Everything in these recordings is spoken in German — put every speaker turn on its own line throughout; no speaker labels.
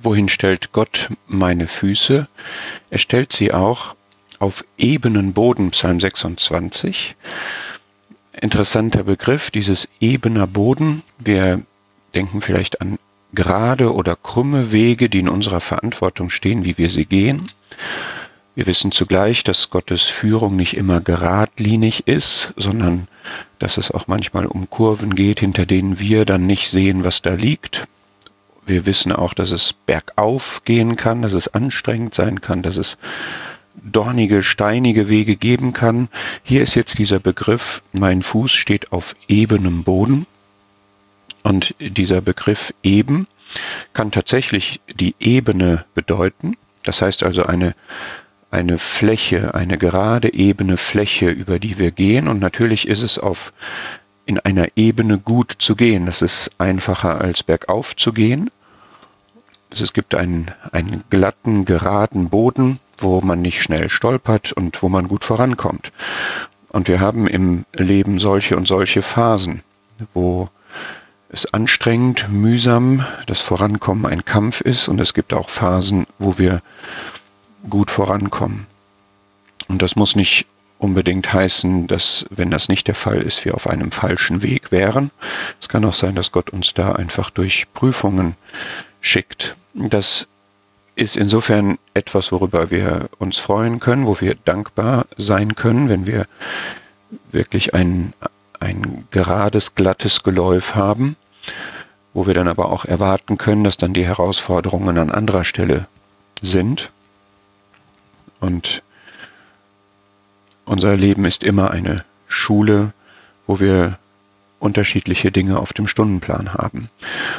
wohin stellt Gott meine Füße? Er stellt sie auch auf ebenen Boden, Psalm 26. Interessanter Begriff, dieses ebener Boden. Wir denken vielleicht an gerade oder krumme Wege, die in unserer Verantwortung stehen, wie wir sie gehen. Wir wissen zugleich, dass Gottes Führung nicht immer geradlinig ist, sondern dass es auch manchmal um Kurven geht, hinter denen wir dann nicht sehen, was da liegt. Wir wissen auch, dass es bergauf gehen kann, dass es anstrengend sein kann, dass es dornige, steinige Wege geben kann. Hier ist jetzt dieser Begriff, mein Fuß steht auf ebenem Boden. Und dieser Begriff eben kann tatsächlich die Ebene bedeuten. Das heißt also eine, eine Fläche, eine gerade ebene Fläche, über die wir gehen. Und natürlich ist es auf, in einer Ebene gut zu gehen. Das ist einfacher als bergauf zu gehen. Es gibt einen, einen glatten, geraden Boden, wo man nicht schnell stolpert und wo man gut vorankommt. Und wir haben im Leben solche und solche Phasen, wo es anstrengend, mühsam, das Vorankommen ein Kampf ist und es gibt auch Phasen, wo wir gut vorankommen. Und das muss nicht unbedingt heißen, dass, wenn das nicht der Fall ist, wir auf einem falschen Weg wären. Es kann auch sein, dass Gott uns da einfach durch Prüfungen schickt. Das ist insofern etwas, worüber wir uns freuen können, wo wir dankbar sein können, wenn wir wirklich ein, ein gerades, glattes Geläuf haben, wo wir dann aber auch erwarten können, dass dann die Herausforderungen an anderer Stelle sind. Und unser Leben ist immer eine Schule, wo wir unterschiedliche Dinge auf dem Stundenplan haben.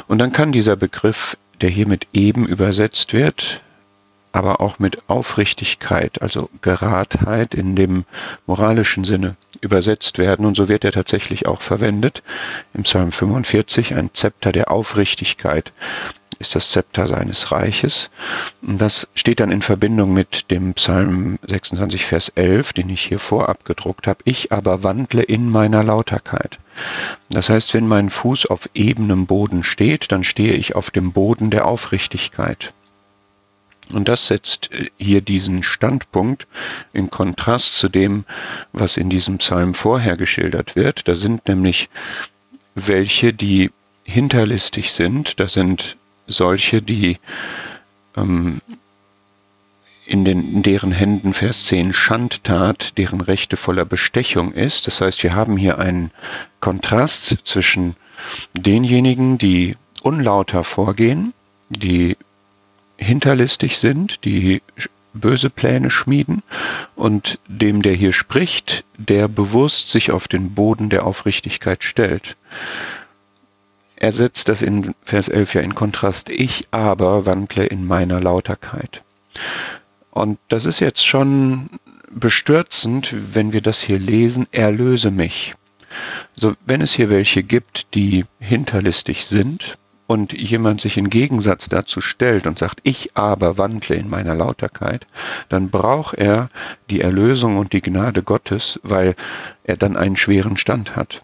Und dann kann dieser Begriff, der hier mit eben übersetzt wird, aber auch mit Aufrichtigkeit, also Geradheit in dem moralischen Sinne übersetzt werden. Und so wird er tatsächlich auch verwendet. Im Psalm 45 ein Zepter der Aufrichtigkeit ist das Zepter seines Reiches. Und das steht dann in Verbindung mit dem Psalm 26, Vers 11, den ich hier vorab gedruckt habe. Ich aber wandle in meiner Lauterkeit. Das heißt, wenn mein Fuß auf ebenem Boden steht, dann stehe ich auf dem Boden der Aufrichtigkeit. Und das setzt äh, hier diesen Standpunkt in Kontrast zu dem, was in diesem Psalm vorher geschildert wird. Da sind nämlich welche, die hinterlistig sind. Da sind solche, die ähm, in, den, in deren Händen Vers 10 Schandtat, deren Rechte voller Bestechung ist. Das heißt, wir haben hier einen Kontrast zwischen denjenigen, die unlauter vorgehen, die hinterlistig sind, die böse Pläne schmieden und dem, der hier spricht, der bewusst sich auf den Boden der Aufrichtigkeit stellt. Er setzt das in Vers 11 ja in Kontrast. Ich aber wandle in meiner Lauterkeit. Und das ist jetzt schon bestürzend, wenn wir das hier lesen, erlöse mich. So, wenn es hier welche gibt, die hinterlistig sind, und jemand sich in Gegensatz dazu stellt und sagt, ich aber wandle in meiner Lauterkeit, dann braucht er die Erlösung und die Gnade Gottes, weil er dann einen schweren Stand hat.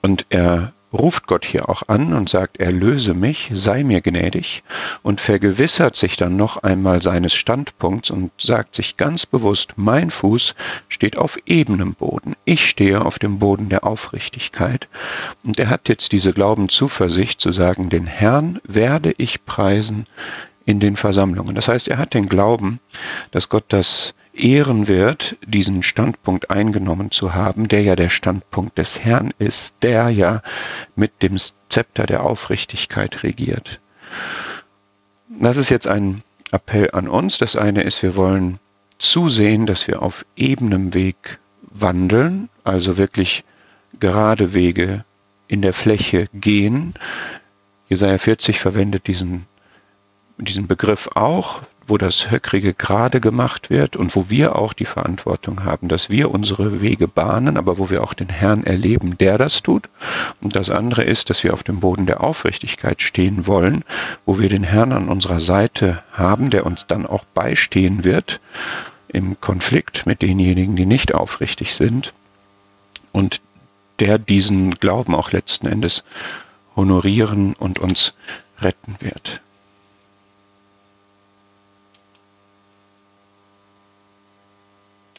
Und er ruft Gott hier auch an und sagt, erlöse mich, sei mir gnädig und vergewissert sich dann noch einmal seines Standpunkts und sagt sich ganz bewusst, mein Fuß steht auf ebenem Boden, ich stehe auf dem Boden der Aufrichtigkeit und er hat jetzt diese Glaubenzuversicht zu sagen, den Herrn werde ich preisen in den Versammlungen. Das heißt, er hat den Glauben, dass Gott das ehren wird, diesen Standpunkt eingenommen zu haben, der ja der Standpunkt des Herrn ist, der ja mit dem Zepter der Aufrichtigkeit regiert. Das ist jetzt ein Appell an uns. Das eine ist, wir wollen zusehen, dass wir auf ebenem Weg wandeln, also wirklich gerade Wege in der Fläche gehen. Jesaja 40 verwendet diesen, diesen Begriff auch wo das Höckrige gerade gemacht wird und wo wir auch die Verantwortung haben, dass wir unsere Wege bahnen, aber wo wir auch den Herrn erleben, der das tut. Und das andere ist, dass wir auf dem Boden der Aufrichtigkeit stehen wollen, wo wir den Herrn an unserer Seite haben, der uns dann auch beistehen wird im Konflikt mit denjenigen, die nicht aufrichtig sind und der diesen Glauben auch letzten Endes honorieren und uns retten wird.